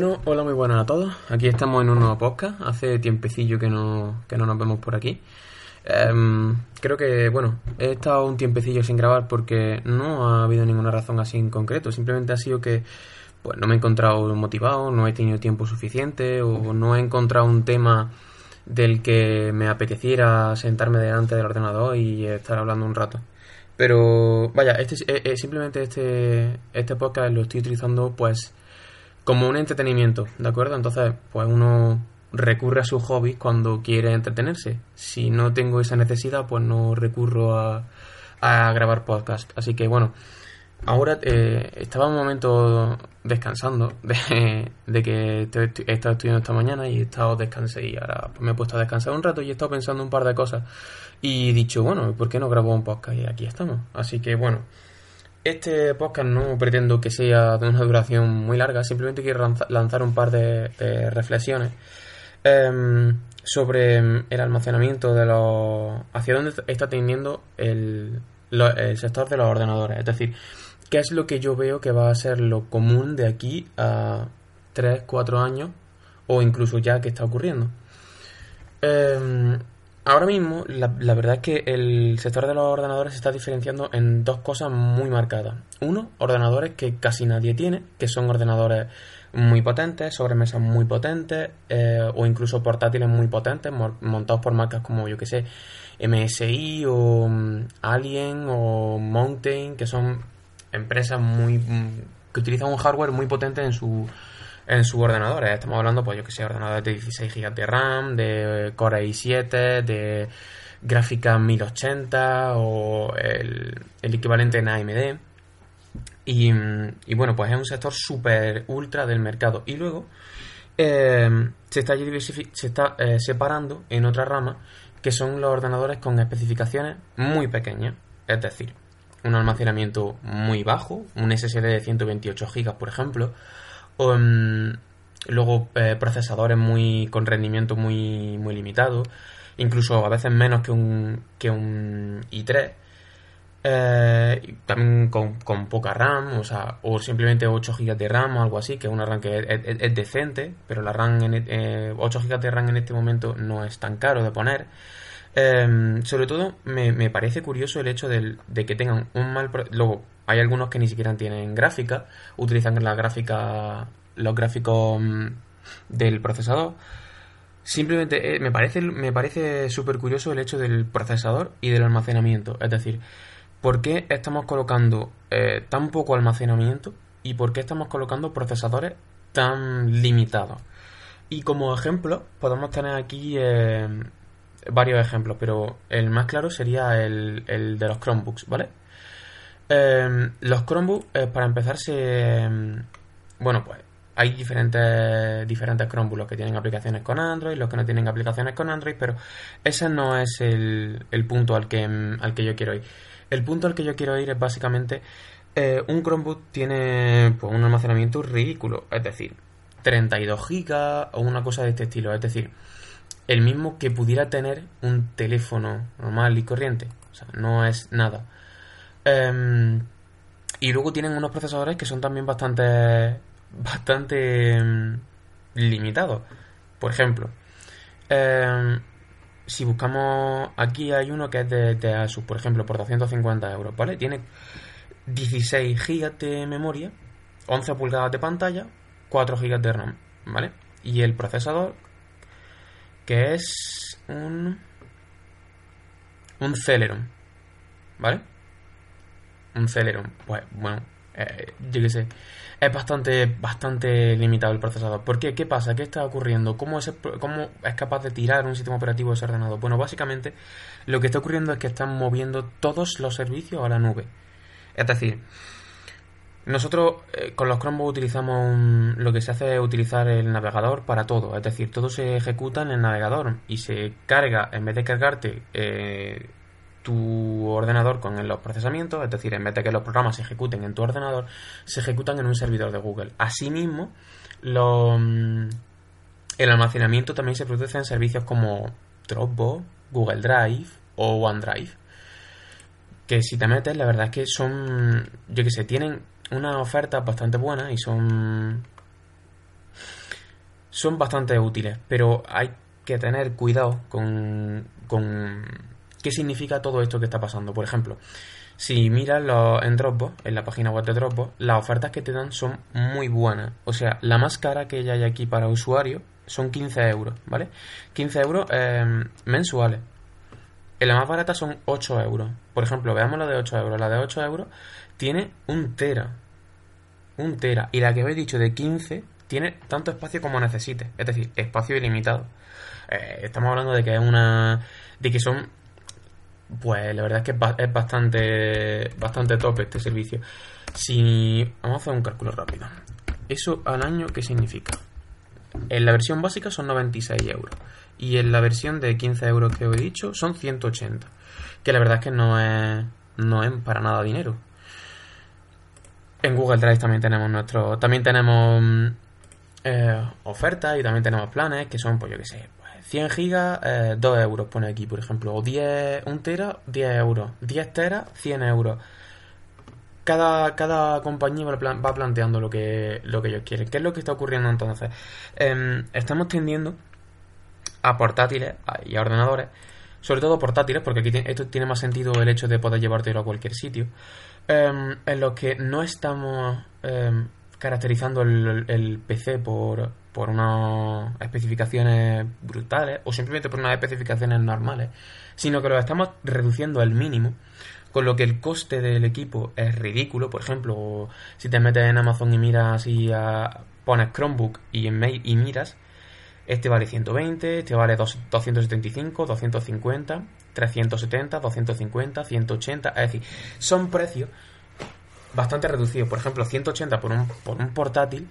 Bueno, hola, muy buenas a todos. Aquí estamos en un nuevo podcast. Hace tiempecillo que no, que no nos vemos por aquí. Em, creo que, bueno, he estado un tiempecillo sin grabar porque no ha habido ninguna razón así en concreto. Simplemente ha sido que pues, no me he encontrado motivado, no he tenido tiempo suficiente o no he encontrado un tema del que me apeteciera sentarme delante del ordenador y estar hablando un rato. Pero vaya, este, eh, eh, simplemente este, este podcast lo estoy utilizando pues como un entretenimiento, ¿de acuerdo? Entonces, pues uno recurre a sus hobbies cuando quiere entretenerse. Si no tengo esa necesidad, pues no recurro a, grabar podcast. Así que bueno, ahora eh, estaba un momento descansando de, que te- he estado estudiando esta mañana y he estado descansé y ahora me he puesto a descansar un rato y he estado pensando un par de cosas. Y he dicho, bueno, ¿por qué no grabo un podcast? Y aquí estamos. Así que bueno. Este podcast no pretendo que sea de una duración muy larga, simplemente quiero lanza- lanzar un par de, reflexiones em, sobre em, el almacenamiento de los... hacia dónde está tendiendo el, el sector de los ordenadores. Es decir, qué es lo que yo veo que va a ser lo común de aquí a 3, 4 años o incluso ya que está ocurriendo. Em, ahora mismo, la, verdad es que el sector de los ordenadores se está diferenciando en dos cosas muy marcadas. Uno, ordenadores que casi nadie tiene, que son ordenadores muy potentes, sobremesas muy potentes, eh, o incluso portátiles muy potentes, mo- montados por marcas como, yo que sé, MSI o mm, Alien o Mountain, que son empresas muy mm, que utilizan un hardware muy potente en su en sus ordenadores. Estamos hablando, pues yo que sé, ordenadores de 16 GB de RAM, de Core i7, de gráfica 1080 o el, el equivalente en AMD. Y, y bueno, pues es un sector súper ultra del mercado. Y luego eh, se está, se está eh, separando en otra rama que son los ordenadores con especificaciones muy pequeñas. Es decir, un almacenamiento muy bajo, un SSD de 128 GB, por ejemplo. Luego eh, procesadores muy con rendimiento muy, muy limitado. Incluso a veces menos que un, que un i3. Eh, también con, con poca RAM, o sea, o simplemente 8 GB de RAM o algo así, que es una RAM que es decente, pero la RAM en, e- eh, 8 GB de RAM en este momento no es tan caro de poner. Eh, sobre todo, me, me parece curioso el hecho de que tengan un mal. pro- Luego, hay algunos que ni siquiera tienen gráfica, utilizan la gráfica, los gráficos mm, del procesador. Simplemente eh, me parece, me parece súper curioso el hecho del procesador y del almacenamiento. Es decir, ¿por qué estamos colocando eh, tan poco almacenamiento y por qué estamos colocando procesadores tan limitados? Y como ejemplo, podemos tener aquí eh, varios ejemplos, pero el más claro sería el, el de los Chromebooks, ¿vale? Eh, los Chromebooks, eh, para empezar, se. eh, bueno, pues hay diferentes, diferentes Chromebooks, los que tienen aplicaciones con Android, los que no tienen aplicaciones con Android, pero ese no es el, el punto al que, al que yo quiero ir. El punto al que yo quiero ir es básicamente. eh, un Chromebook tiene pues, un almacenamiento ridículo, es decir, 32 gigas o una cosa de este estilo, es decir, el mismo que pudiera tener un teléfono normal y corriente, o sea, no es nada. Em, y luego tienen unos procesadores que son también bastante bastante em, limitados. Por ejemplo, em, si buscamos aquí hay uno que es de, Asus, por ejemplo, por 250 euros, ¿vale? Tiene 16 GB de memoria, 11 pulgadas de pantalla, 4 GB de RAM, ¿vale? Y el procesador que es un un Celeron, ¿vale? Un Celeron, pues bueno, eh, yo qué sé, es bastante bastante limitado el procesador. ¿Por qué? ¿Qué pasa? ¿Qué está ocurriendo? ¿Cómo es, cómo es capaz de tirar un sistema operativo de ese ordenador? Bueno, básicamente lo que está ocurriendo es que están moviendo todos los servicios a la nube. Es decir, nosotros eh, con los Chromebooks utilizamos un- lo que se hace es utilizar el navegador para todo, es decir, todo se ejecuta en el navegador y se carga, en vez de cargarte eh, tu ordenador con los procesamientos, es decir, en vez de que los programas se ejecuten en tu ordenador, se ejecutan en un servidor de Google. Asimismo, lo- mm, el almacenamiento también se produce en servicios como Dropbox, Google Drive o OneDrive que si te metes, la verdad es que son, yo que sé, tienen unas ofertas bastante buenas y son son bastante útiles, pero hay que tener cuidado con, con qué significa todo esto que está pasando. Por ejemplo, si miras los, en Dropbox, en la página web de Dropbox, las ofertas que te dan son muy buenas. O sea, la más cara que hay aquí para usuario son 15 euros, ¿vale? 15 euros eh, mensuales. En la más barata son 8 euros. Por ejemplo, veamos la de 8 euros. La de 8 euros tiene un tera. Un tera. Y la que habéis dicho de 15 tiene tanto espacio como necesite. Es decir, espacio ilimitado. Eh, estamos hablando de que es una. de que son. Pues la verdad es que es ba- es bastante. bastante top este servicio. Si. Vamos a hacer un cálculo rápido. ¿Eso al año qué significa? En la versión básica son 96 euros. Y en la versión de 15 euros que os he dicho son 180. Que la verdad es que no es, no es para nada dinero. En Google Drive también tenemos nuestro. También tenemos mm, eh, ofertas y también tenemos planes que son, pues yo qué sé, pues 100 gigas, eh, 2 euros pone aquí, por ejemplo. O 10, 1 tera, 10 euros. 10 teras, 100 euros. Cada, cada compañía va, plan- va planteando lo que, lo que ellos quieren. ¿Qué es lo que está ocurriendo entonces? Em, estamos tendiendo a portátiles a- y a ordenadores, sobre todo portátiles, porque aquí esto tiene más sentido el hecho de poder llevártelo a cualquier sitio, em, en los que no estamos em, caracterizando el, PC por, por unas especificaciones brutales o simplemente por unas especificaciones normales, sino que lo estamos reduciendo al mínimo, con lo que el coste del equipo es ridículo. Por ejemplo, si te metes en Amazon y miras y ah, pones Chromebook y en y miras, este vale 120, este vale dos- 275, 250, 370, 250, 180. Es decir, son precios bastante reducidos. Por ejemplo, 180 por un, por un portátil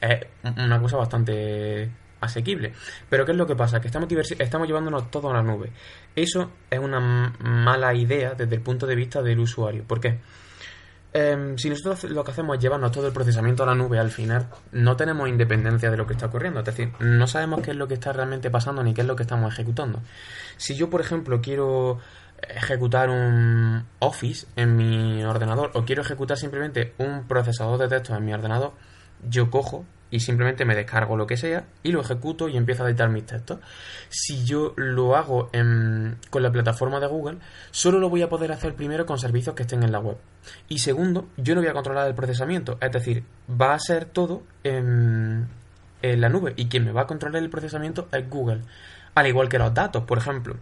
es una cosa bastante asequible. Pero ¿qué es lo que pasa? Que estamos, estamos llevándonos todo a la nube. Eso es una mala idea desde el punto de vista del usuario. ¿Por qué? Em, si nosotros lo que hacemos es llevarnos todo el procesamiento a la nube, al final no tenemos independencia de lo que está ocurriendo. Es decir, no sabemos qué es lo que está realmente pasando ni qué es lo que estamos ejecutando. Si yo, por ejemplo, quiero ejecutar un Office en mi ordenador o quiero ejecutar simplemente un procesador de texto en mi ordenador, yo cojo y simplemente me descargo lo que sea y lo ejecuto y empiezo a editar mis textos. Si yo lo hago en- con la plataforma de Google, solo lo voy a poder hacer primero con servicios que estén en la web. Y segundo, yo no voy a controlar el procesamiento, es decir, va a ser todo en, en la nube y quien me va a controlar el procesamiento es Google. Al igual que los datos, por ejemplo.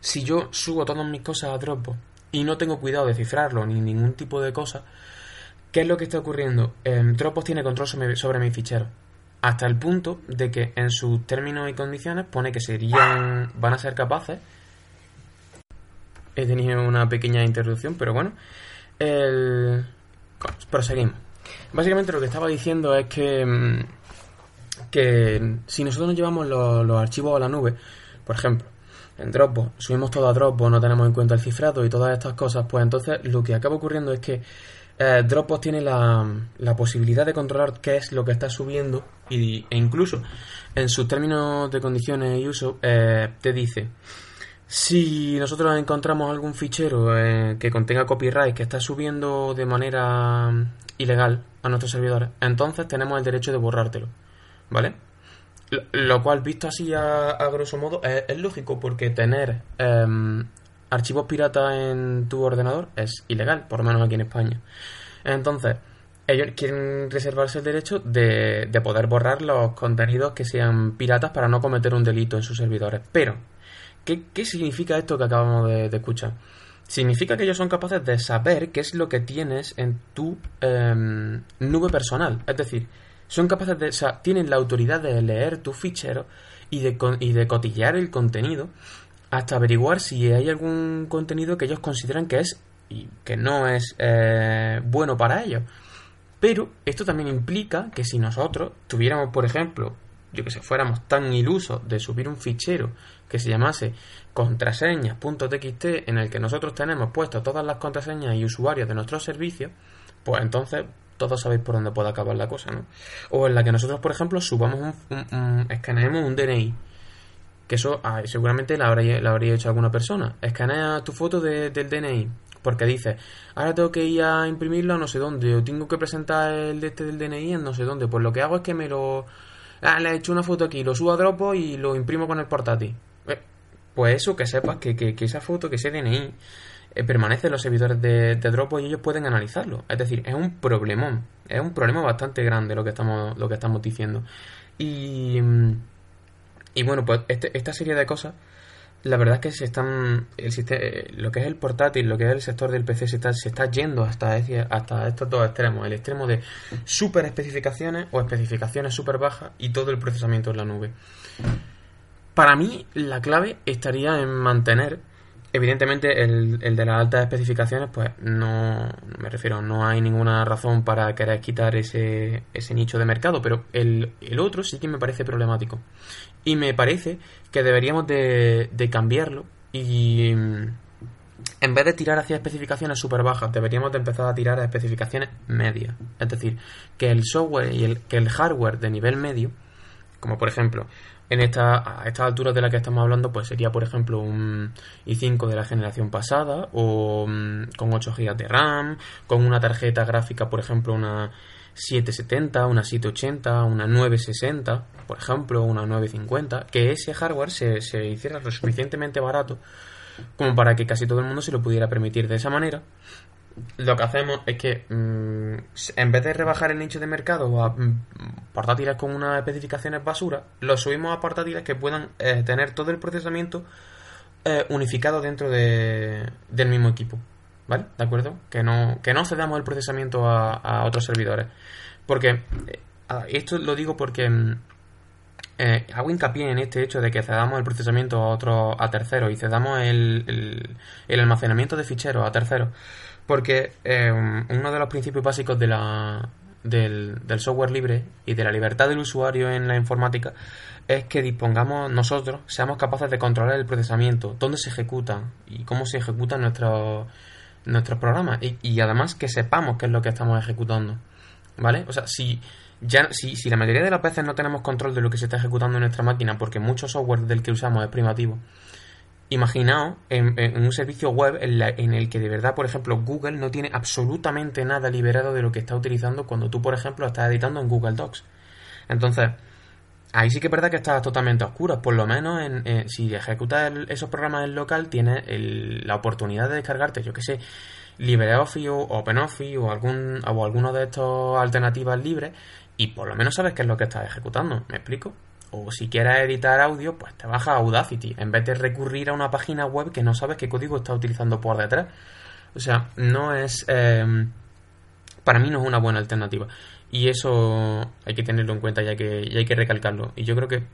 Si yo subo todas mis cosas a Dropbox y no tengo cuidado de cifrarlo ni ningún tipo de cosa, ¿qué es lo que está ocurriendo? Em, Dropbox tiene control sobre, sobre mis ficheros. Hasta el punto de que en sus términos y condiciones pone que serían. van a ser capaces. He tenido una pequeña interrupción, pero bueno. El... Proseguimos. Básicamente lo que estaba diciendo es que. mm, que si nosotros nos llevamos los, los archivos a la nube, por ejemplo, en Dropbox, subimos todo a Dropbox, no tenemos en cuenta el cifrado y todas estas cosas, pues entonces lo que acaba ocurriendo es que eh, Dropbox tiene la, posibilidad de controlar qué es lo que está subiendo y, e incluso en sus términos de condiciones y uso eh, te dice si nosotros encontramos algún fichero eh, que contenga copyright que está subiendo de manera ilegal a nuestros servidores, entonces tenemos el derecho de borrártelo, ¿vale? Lo, cual, visto así a, grosso modo, es, es lógico porque tener em, archivos piratas en tu ordenador es ilegal, por lo menos aquí en España. Entonces, ellos quieren reservarse el derecho de, de poder borrar los contenidos que sean piratas para no cometer un delito en sus servidores. Pero, ¿qué, qué significa esto que acabamos de, escuchar? Significa que ellos son capaces de saber qué es lo que tienes en tu em, nube personal. Es decir, son capaces de, tienen la autoridad de leer tus ficheros y de, y de cotillear el contenido hasta averiguar si hay algún contenido que ellos consideran que es y que no es eh, bueno para ellos. Pero esto también implica que si nosotros tuviéramos, por ejemplo, yo que sé, fuéramos tan ilusos de subir un fichero que se llamase contraseñas.txt en el que nosotros tenemos puestas todas las contraseñas y usuarios de nuestros servicios, pues entonces todos sabéis por dónde puede acabar la cosa, ¿no? O en la que nosotros, por ejemplo, subamos un, un escaneemos un DNI. Que eso ah, seguramente la habría, la habría hecho alguna persona. Escanea tu foto de, del DNI. Porque dice, ahora tengo que ir a imprimirlo a no sé dónde, o tengo que presentar el de este del DNI en no sé dónde. Pues lo que hago es que me lo. Ah, le he hecho una foto aquí, lo subo a Dropbox y lo imprimo con el portátil. Eh, pues eso, que sepas que, que, esa foto, que ese DNI, eh, permanece en los servidores de, de, Dropbox y ellos pueden analizarlo. Es decir, es un problemón. Es un problema bastante grande lo que estamos, lo que estamos diciendo. Y, y bueno, pues este, esta serie de cosas, la verdad es que se están. El lo que es el portátil, lo que es el sector del PC, se está, se está yendo hasta, hasta estos dos extremos. El extremo de super especificaciones o especificaciones super bajas y todo el procesamiento en la nube. Para mí, la clave estaría en mantener Evidentemente, el, el, de las altas especificaciones, pues no, me refiero, no hay ninguna razón para querer quitar ese, ese nicho de mercado, pero el, el, otro sí que me parece problemático. Y me parece que deberíamos de, de cambiarlo y en vez de tirar hacia especificaciones súper bajas, deberíamos de empezar a tirar a especificaciones medias. Es decir, que el software y el, que el hardware de nivel medio, como por ejemplo en esta, a estas alturas de la que estamos hablando, pues sería, por ejemplo, un i5 de la generación pasada, o um, con 8 GB de RAM, con una tarjeta gráfica, por ejemplo, una 770, una 780, una 960, por ejemplo, una 950, que ese hardware se hiciera lo suficientemente barato como para que casi todo el mundo se lo pudiera permitir de esa manera lo que hacemos es que mmm, en vez de rebajar el nicho de mercado a mmm, portátiles con unas especificaciones basura, lo subimos a portátiles que puedan eh, tener todo el procesamiento eh, unificado dentro de, del mismo equipo. ¿Vale? ¿De acuerdo? Que no, que no cedamos el procesamiento a, a otros servidores. Porque eh, esto lo digo porque mm, eh, hago hincapié en este hecho de que cedamos el procesamiento a otros a terceros y cedamos el, almacenamiento de ficheros a terceros porque eh, uno de los principios básicos del, software libre y de la libertad del usuario en la informática es que dispongamos nosotros, seamos capaces de controlar el procesamiento, dónde se ejecutan y cómo se ejecutan nuestros nuestros programas y, y, además que sepamos qué es lo que estamos ejecutando. ¿Vale? O sea, si ya si, si la mayoría de las veces no tenemos control de lo que se está ejecutando en nuestra máquina porque mucho software del que usamos es primitivo, Imaginaos en, un servicio web en, la, en, el que de verdad, por ejemplo, Google no tiene absolutamente nada liberado de lo que está utilizando cuando tú, por ejemplo, estás editando en Google Docs. Entonces, ahí sí que es verdad que estás totalmente a oscuras. Por lo menos en, eh, si ejecutas esos programas en local, tienes el, la oportunidad de descargarte, yo que sé, LibreOffice o OpenOffice o, algún, o alguno de estos alternativas libres y por lo menos sabes qué es lo que estás ejecutando. ¿Me explico? o si quieres editar audio, pues te baja Audacity, en vez de recurrir a una página web que no sabes qué código está utilizando por detrás. O sea, no es... Eh, para mí no es una buena alternativa. Y eso hay que tenerlo en cuenta y hay que, hay que recalcarlo. Y yo creo que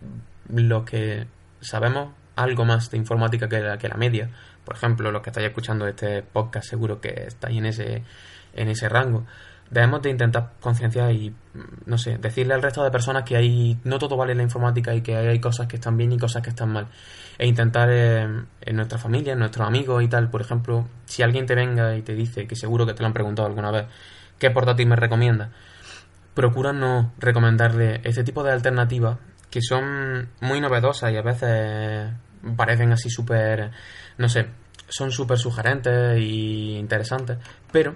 los que sabemos algo más de informática que la, que la media, por ejemplo, los que estáis escuchando este podcast, seguro que estáis en ese, en ese rango debemos de intentar concienciar y, no sé, decirle al resto de personas que hay, no todo vale en la informática y que hay cosas que están bien y cosas que están mal. E intentar eh, en nuestra familia, en nuestros amigos y tal, por ejemplo, si alguien te venga y te dice, que seguro que te lo han preguntado alguna vez, ¿qué portátil me recomienda? Procura no recomendarle este tipo de alternativas que son muy novedosas y a veces parecen así súper, no sé, son súper sugerentes e interesantes, pero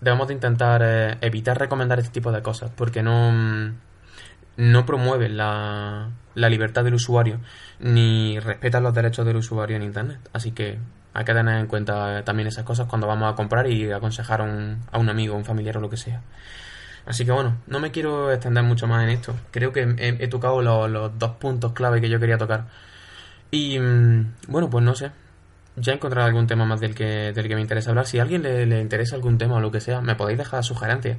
debemos de intentar eh, evitar recomendar este tipo de cosas porque no, no promueven la, la libertad del usuario ni respetan los derechos del usuario en Internet. Así que hay que tener en cuenta también esas cosas cuando vamos a comprar y aconsejar a un, a un amigo, un familiar o lo que sea. Así que bueno, no me quiero extender mucho más en esto. Creo que he, tocado los, los dos puntos clave que yo quería tocar. Y mm, bueno, pues no sé ya encontraré algún tema más del que, del que me interesa hablar. Si a alguien le, le interesa algún tema o lo que sea, me podéis dejar sugerencias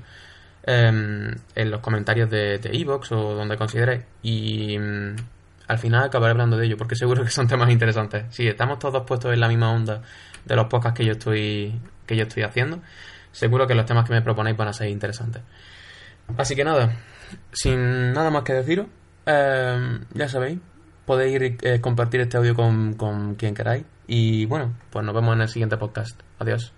em, en los comentarios de Evox de e o donde consideréis. Y mm, al final acabaré hablando de ello, porque seguro que son temas interesantes. Si estamos todos puestos en la misma onda de los podcasts que yo estoy, que yo estoy haciendo, seguro que los temas que me proponéis van a ser interesantes. Así que nada, sin nada más que deciros, em, ya sabéis, podéis eh, compartir este audio con, con quien queráis y bueno, pues nos vemos en el siguiente podcast. Adiós.